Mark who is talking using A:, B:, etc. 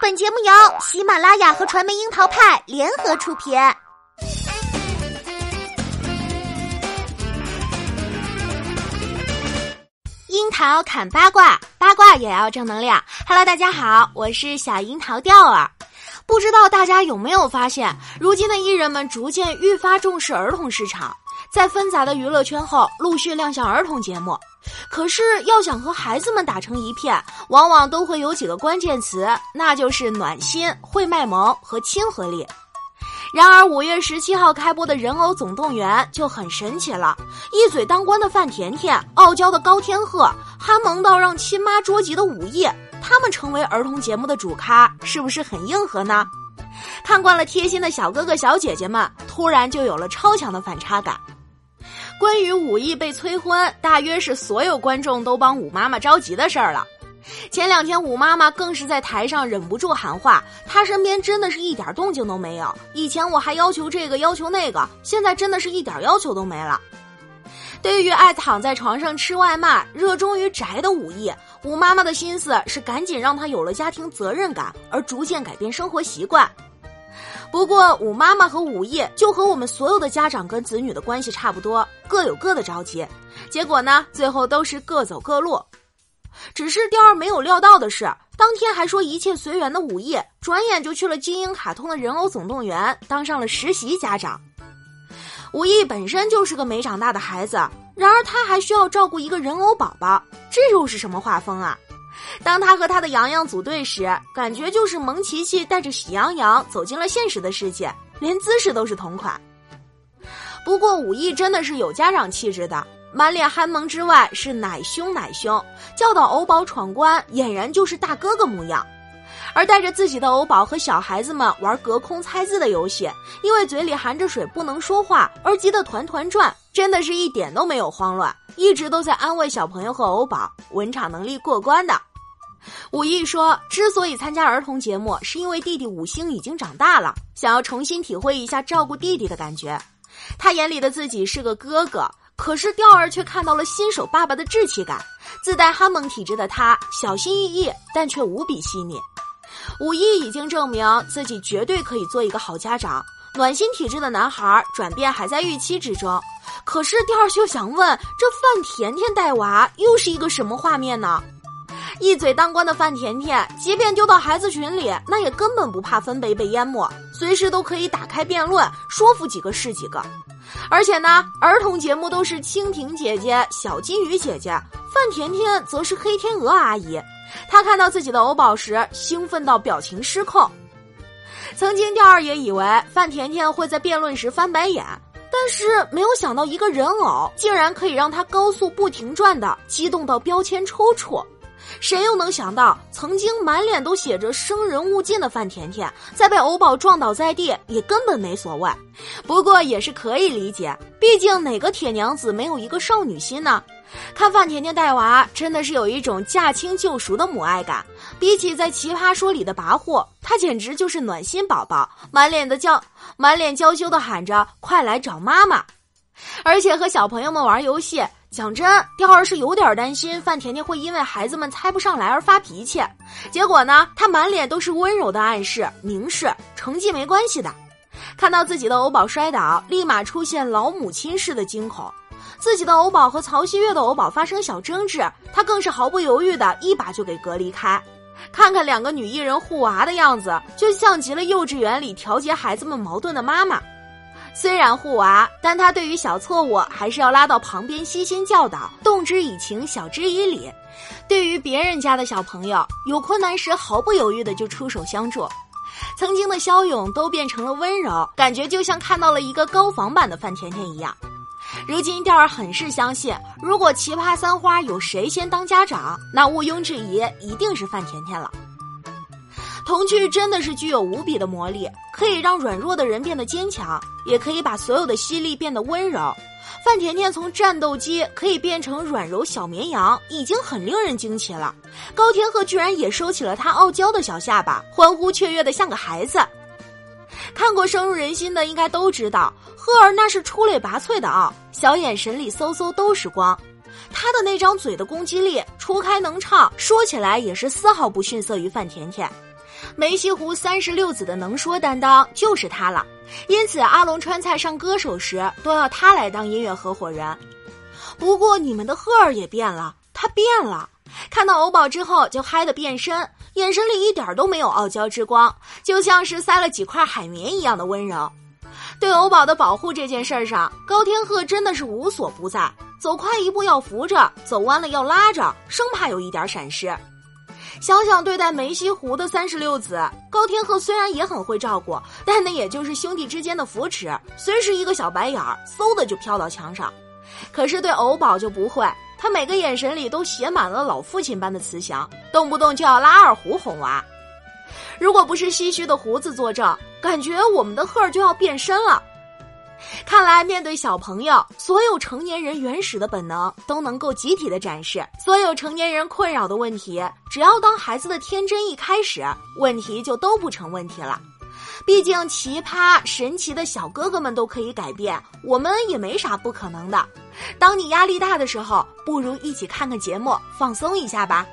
A: 本节目由喜马拉雅和传媒樱桃派联合出品。樱桃砍八卦，八卦也要正能量。Hello，大家好，我是小樱桃钓儿。不知道大家有没有发现，如今的艺人们逐渐愈发重视儿童市场，在纷杂的娱乐圈后，陆续亮相儿童节目。可是要想和孩子们打成一片，往往都会有几个关键词，那就是暖心、会卖萌和亲和力。然而五月十七号开播的《人偶总动员》就很神奇了，一嘴当官的范甜甜、傲娇的高天鹤、憨萌到让亲妈捉急的武艺，他们成为儿童节目的主咖，是不是很硬核呢？看惯了贴心的小哥哥小姐姐们，突然就有了超强的反差感。关于武艺被催婚，大约是所有观众都帮武妈妈着急的事儿了。前两天武妈妈更是在台上忍不住喊话，她身边真的是一点动静都没有。以前我还要求这个要求那个，现在真的是一点要求都没了。对于爱躺在床上吃外卖、热衷于宅的武艺，武妈妈的心思是赶紧让他有了家庭责任感，而逐渐改变生活习惯。不过，武妈妈和武艺就和我们所有的家长跟子女的关系差不多，各有各的着急。结果呢，最后都是各走各路。只是雕儿没有料到的是，当天还说一切随缘的武艺，转眼就去了金鹰卡通的人偶总动员，当上了实习家长。武艺本身就是个没长大的孩子，然而他还需要照顾一个人偶宝宝，这又是什么画风啊？当他和他的洋洋组队时，感觉就是蒙奇奇带着喜羊羊走进了现实的世界，连姿势都是同款。不过武艺真的是有家长气质的，满脸憨萌之外是奶凶奶凶，教导偶宝闯关，俨然就是大哥哥模样。而带着自己的偶宝和小孩子们玩隔空猜字的游戏，因为嘴里含着水不能说话而急得团团转，真的是一点都没有慌乱，一直都在安慰小朋友和偶宝，稳场能力过关的。武艺说：“之所以参加儿童节目，是因为弟弟五星已经长大了，想要重新体会一下照顾弟弟的感觉。他眼里的自己是个哥哥，可是钓儿却看到了新手爸爸的稚气感。自带哈蒙体质的他，小心翼翼，但却无比细腻。武艺已经证明自己绝对可以做一个好家长。暖心体质的男孩转变还在预期之中。可是钓儿就想问：这范甜甜带娃又是一个什么画面呢？”一嘴当官的范甜甜，即便丢到孩子群里，那也根本不怕分贝被淹没，随时都可以打开辩论，说服几个是几个。而且呢，儿童节目都是蜻蜓姐姐、小金鱼姐姐，范甜甜则是黑天鹅阿姨。她看到自己的偶宝时，兴奋到表情失控。曾经钓二爷以为范甜甜会在辩论时翻白眼，但是没有想到一个人偶竟然可以让她高速不停转的激动到标签抽搐。谁又能想到，曾经满脸都写着“生人勿近”的范甜甜，在被欧宝撞倒在地也根本没所谓。不过也是可以理解，毕竟哪个铁娘子没有一个少女心呢？看范甜甜带娃，真的是有一种驾轻就熟的母爱感。比起在《奇葩说》里的跋扈，她简直就是暖心宝宝，满脸的娇，满脸娇羞的喊着“快来找妈妈”，而且和小朋友们玩游戏。讲真，雕儿是有点担心范甜甜会因为孩子们猜不上来而发脾气。结果呢，她满脸都是温柔的暗示，明示成绩没关系的。看到自己的偶宝摔倒，立马出现老母亲式的惊恐。自己的偶宝和曹曦月的偶宝发生小争执，她更是毫不犹豫的一把就给隔离开。看看两个女艺人护娃的样子，就像极了幼稚园里调节孩子们矛盾的妈妈。虽然护娃，但他对于小错误还是要拉到旁边悉心教导，动之以情，晓之以理。对于别人家的小朋友，有困难时毫不犹豫的就出手相助。曾经的骁勇都变成了温柔，感觉就像看到了一个高仿版的范甜甜一样。如今钓儿很是相信，如果奇葩三花有谁先当家长，那毋庸置疑一定是范甜甜了。童趣真的是具有无比的魔力，可以让软弱的人变得坚强，也可以把所有的犀利变得温柔。范甜甜从战斗机可以变成软柔小绵羊，已经很令人惊奇了。高天鹤居然也收起了他傲娇的小下巴，欢呼雀跃的像个孩子。看过深入人心的应该都知道，鹤儿那是出类拔萃的傲，小眼神里嗖嗖都是光。他的那张嘴的攻击力，除开能唱，说起来也是丝毫不逊色于范甜甜。梅溪湖三十六子的能说担当就是他了，因此阿龙川菜上歌手时都要他来当音乐合伙人。不过你们的赫儿也变了，他变了，看到欧宝之后就嗨得变身，眼神里一点都没有傲娇之光，就像是塞了几块海绵一样的温柔。对欧宝的保护这件事儿上，高天鹤真的是无所不在，走快一步要扶着，走弯了要拉着，生怕有一点闪失。想想对待梅溪湖的三十六子，高天鹤虽然也很会照顾，但那也就是兄弟之间的扶持，随时一个小白眼儿，嗖的就飘到墙上。可是对偶宝就不会，他每个眼神里都写满了老父亲般的慈祥，动不动就要拉二胡哄娃。如果不是唏嘘的胡子作证，感觉我们的鹤儿就要变身了。看来，面对小朋友，所有成年人原始的本能都能够集体的展示。所有成年人困扰的问题，只要当孩子的天真一开始，问题就都不成问题了。毕竟，奇葩神奇的小哥哥们都可以改变，我们也没啥不可能的。当你压力大的时候，不如一起看个节目，放松一下吧。